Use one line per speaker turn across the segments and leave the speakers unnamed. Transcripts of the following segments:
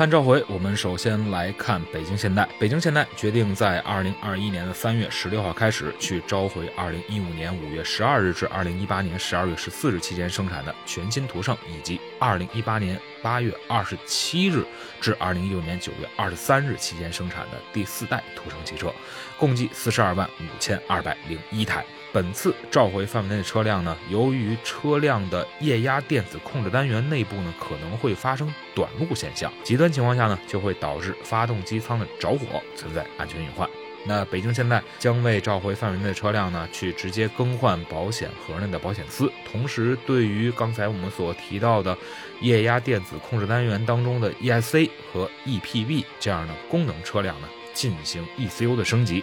看召回，我们首先来看北京现代。北京现代决定在二零二一年的三月十六号开始，去召回二零一五年五月十二日至二零一八年十二月十四日期间生产的全新途胜，以及二零一八年八月二十七日至二零一六年九月二十三日期间生产的第四代途胜汽车，共计四十二万五千二百零一台。本次召回范围内的车辆呢，由于车辆的液压电子控制单元内部呢可能会发生短路现象，极端情况下呢就会导致发动机舱的着火，存在安全隐患。那北京现在将为召回范围内的车辆呢去直接更换保险盒内的保险丝，同时对于刚才我们所提到的液压电子控制单元当中的 ESC 和 EPB 这样的功能车辆呢进行 ECU 的升级。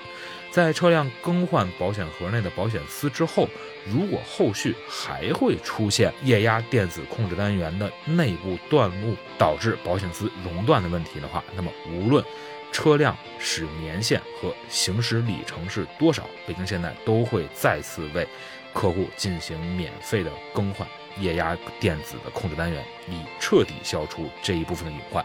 在车辆更换保险盒内的保险丝之后，如果后续还会出现液压电子控制单元的内部断路，导致保险丝熔断的问题的话，那么无论车辆使年限和行驶里程是多少，北京现代都会再次为客户进行免费的更换液压电子的控制单元，以彻底消除这一部分的隐患。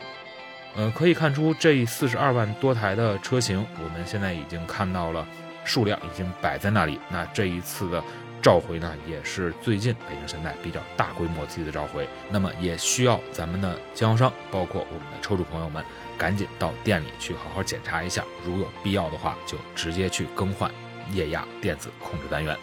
呃，可以看出这四十二万多台的车型，我们现在已经看到了数量已经摆在那里。那这一次的召回呢，也是最近北京现代比较大规模次的召回。那么也需要咱们的经销商，包括我们的车主朋友们，赶紧到店里去好好检查一下，如有必要的话，就直接去更换液压电子控制单元。